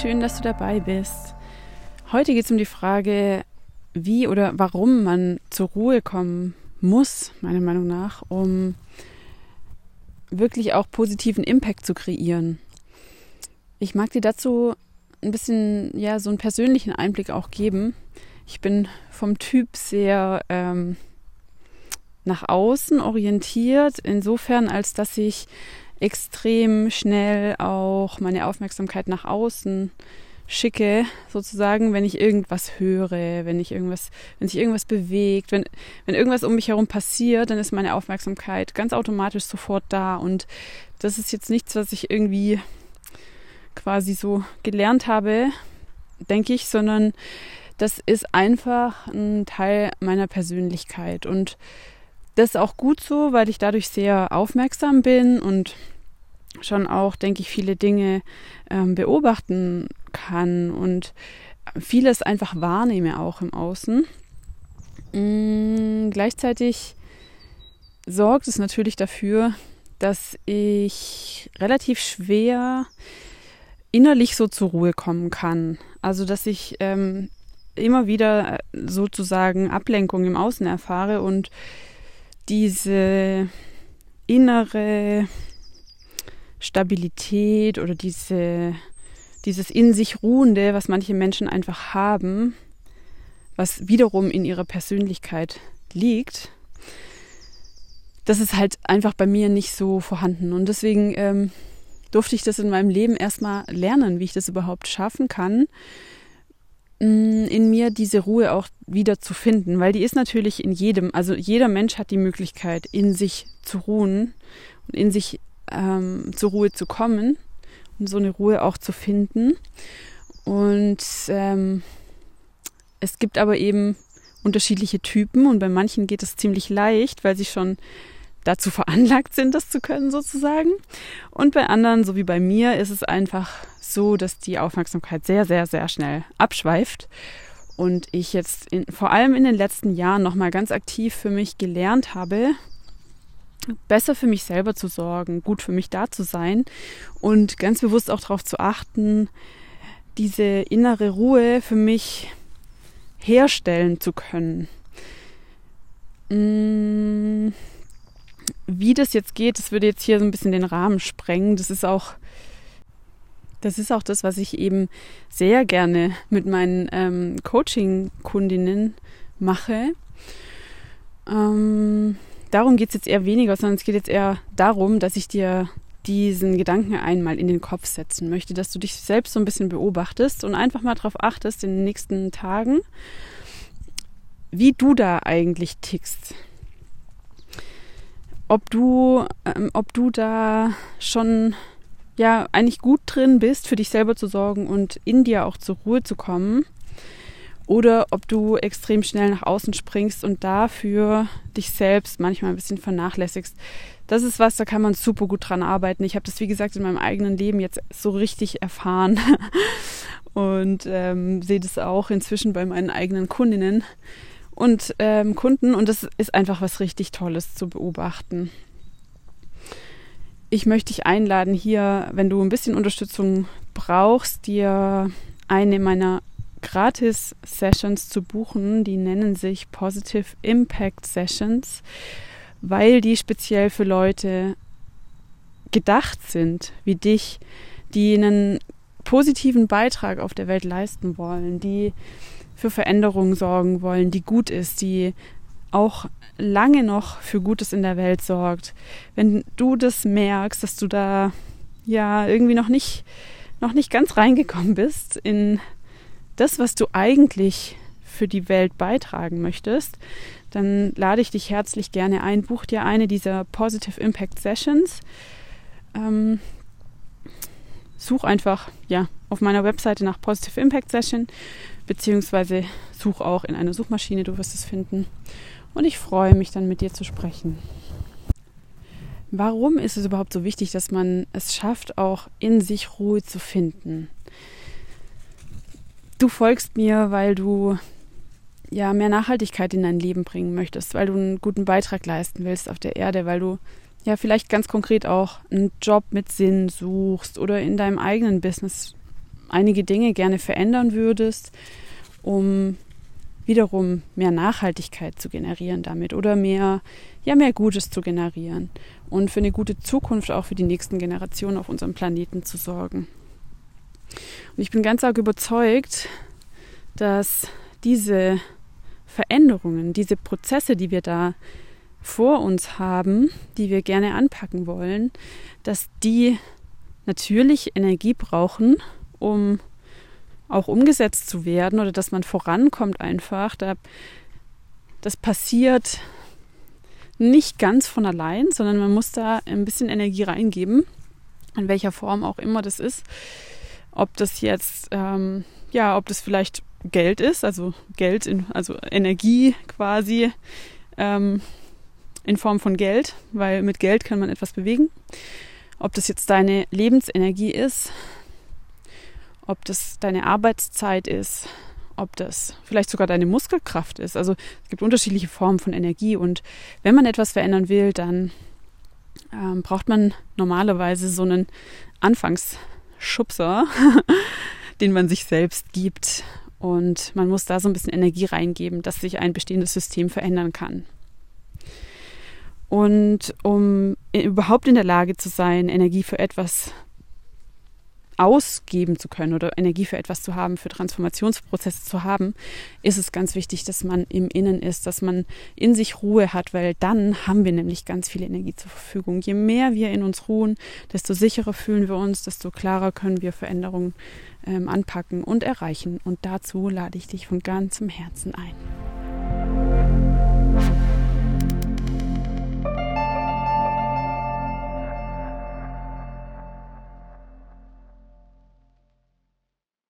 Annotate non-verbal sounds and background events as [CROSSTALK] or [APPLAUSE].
schön, dass du dabei bist. Heute geht es um die Frage, wie oder warum man zur Ruhe kommen muss, meiner Meinung nach, um wirklich auch positiven Impact zu kreieren. Ich mag dir dazu ein bisschen, ja, so einen persönlichen Einblick auch geben. Ich bin vom Typ sehr ähm, nach außen orientiert, insofern als dass ich extrem schnell auch meine Aufmerksamkeit nach außen schicke, sozusagen, wenn ich irgendwas höre, wenn ich irgendwas, wenn sich irgendwas bewegt, wenn, wenn irgendwas um mich herum passiert, dann ist meine Aufmerksamkeit ganz automatisch sofort da. Und das ist jetzt nichts, was ich irgendwie quasi so gelernt habe, denke ich, sondern das ist einfach ein Teil meiner Persönlichkeit. Und das ist auch gut so, weil ich dadurch sehr aufmerksam bin und schon auch, denke ich, viele Dinge ähm, beobachten kann und vieles einfach wahrnehme auch im Außen. Mm, gleichzeitig sorgt es natürlich dafür, dass ich relativ schwer innerlich so zur Ruhe kommen kann. Also dass ich ähm, immer wieder sozusagen Ablenkung im Außen erfahre und diese innere Stabilität oder diese, dieses in sich Ruhende, was manche Menschen einfach haben, was wiederum in ihrer Persönlichkeit liegt, das ist halt einfach bei mir nicht so vorhanden. Und deswegen ähm, durfte ich das in meinem Leben erstmal lernen, wie ich das überhaupt schaffen kann, Mm, in mir diese Ruhe auch wieder zu finden, weil die ist natürlich in jedem, also jeder Mensch hat die Möglichkeit, in sich zu ruhen und in sich ähm, zur Ruhe zu kommen und so eine Ruhe auch zu finden. Und ähm, es gibt aber eben unterschiedliche Typen und bei manchen geht es ziemlich leicht, weil sie schon dazu [LAUGHS] veranlagt sind, das zu können sozusagen. Und bei anderen, so wie bei mir, ist es einfach so, dass die Aufmerksamkeit sehr, sehr, sehr schnell abschweift. Und ich jetzt in, vor allem in den letzten Jahren nochmal ganz aktiv für mich gelernt habe, besser für mich selber zu sorgen, gut für mich da zu sein und ganz bewusst auch darauf zu achten, diese innere Ruhe für mich herstellen zu können. Mmh wie das jetzt geht, das würde jetzt hier so ein bisschen den Rahmen sprengen. Das ist auch, das ist auch das, was ich eben sehr gerne mit meinen ähm, Coaching-Kundinnen mache. Ähm, darum geht es jetzt eher weniger, sondern es geht jetzt eher darum, dass ich dir diesen Gedanken einmal in den Kopf setzen möchte, dass du dich selbst so ein bisschen beobachtest und einfach mal darauf achtest in den nächsten Tagen, wie du da eigentlich tickst ob du, ähm, ob du da schon ja eigentlich gut drin bist, für dich selber zu sorgen und in dir auch zur Ruhe zu kommen. Oder ob du extrem schnell nach außen springst und dafür dich selbst manchmal ein bisschen vernachlässigst. Das ist was, da kann man super gut dran arbeiten. Ich habe das, wie gesagt, in meinem eigenen Leben jetzt so richtig erfahren [LAUGHS] und ähm, sehe das auch inzwischen bei meinen eigenen Kundinnen, und ähm, Kunden und das ist einfach was richtig Tolles zu beobachten. Ich möchte dich einladen, hier, wenn du ein bisschen Unterstützung brauchst, dir eine meiner Gratis-Sessions zu buchen. Die nennen sich Positive Impact Sessions, weil die speziell für Leute gedacht sind, wie dich, die einen positiven Beitrag auf der Welt leisten wollen, die für Veränderungen sorgen wollen, die gut ist, die auch lange noch für Gutes in der Welt sorgt. Wenn du das merkst, dass du da ja irgendwie noch nicht, noch nicht ganz reingekommen bist in das, was du eigentlich für die Welt beitragen möchtest, dann lade ich dich herzlich gerne ein. Buch dir eine dieser Positive Impact Sessions. Ähm, such einfach ja auf meiner Webseite nach Positive Impact Session beziehungsweise such auch in einer Suchmaschine, du wirst es finden. Und ich freue mich dann mit dir zu sprechen. Warum ist es überhaupt so wichtig, dass man es schafft, auch in sich Ruhe zu finden? Du folgst mir, weil du ja mehr Nachhaltigkeit in dein Leben bringen möchtest, weil du einen guten Beitrag leisten willst auf der Erde, weil du ja vielleicht ganz konkret auch einen Job mit Sinn suchst oder in deinem eigenen Business einige Dinge gerne verändern würdest, um wiederum mehr Nachhaltigkeit zu generieren damit oder mehr, ja, mehr Gutes zu generieren und für eine gute Zukunft auch für die nächsten Generationen auf unserem Planeten zu sorgen. Und ich bin ganz arg überzeugt, dass diese Veränderungen, diese Prozesse, die wir da vor uns haben, die wir gerne anpacken wollen, dass die natürlich Energie brauchen, um auch umgesetzt zu werden oder dass man vorankommt einfach. Da, das passiert nicht ganz von allein, sondern man muss da ein bisschen Energie reingeben, in welcher Form auch immer das ist. Ob das jetzt, ähm, ja, ob das vielleicht Geld ist, also Geld, in, also Energie quasi ähm, in Form von Geld, weil mit Geld kann man etwas bewegen. Ob das jetzt deine Lebensenergie ist, ob das deine Arbeitszeit ist, ob das vielleicht sogar deine Muskelkraft ist. Also es gibt unterschiedliche Formen von Energie und wenn man etwas verändern will, dann ähm, braucht man normalerweise so einen Anfangsschubser, [LAUGHS] den man sich selbst gibt. Und man muss da so ein bisschen Energie reingeben, dass sich ein bestehendes System verändern kann. Und um überhaupt in der Lage zu sein, Energie für etwas ausgeben zu können oder Energie für etwas zu haben, für Transformationsprozesse zu haben, ist es ganz wichtig, dass man im Innen ist, dass man in sich Ruhe hat, weil dann haben wir nämlich ganz viel Energie zur Verfügung. Je mehr wir in uns ruhen, desto sicherer fühlen wir uns, desto klarer können wir Veränderungen ähm, anpacken und erreichen. Und dazu lade ich dich von ganzem Herzen ein.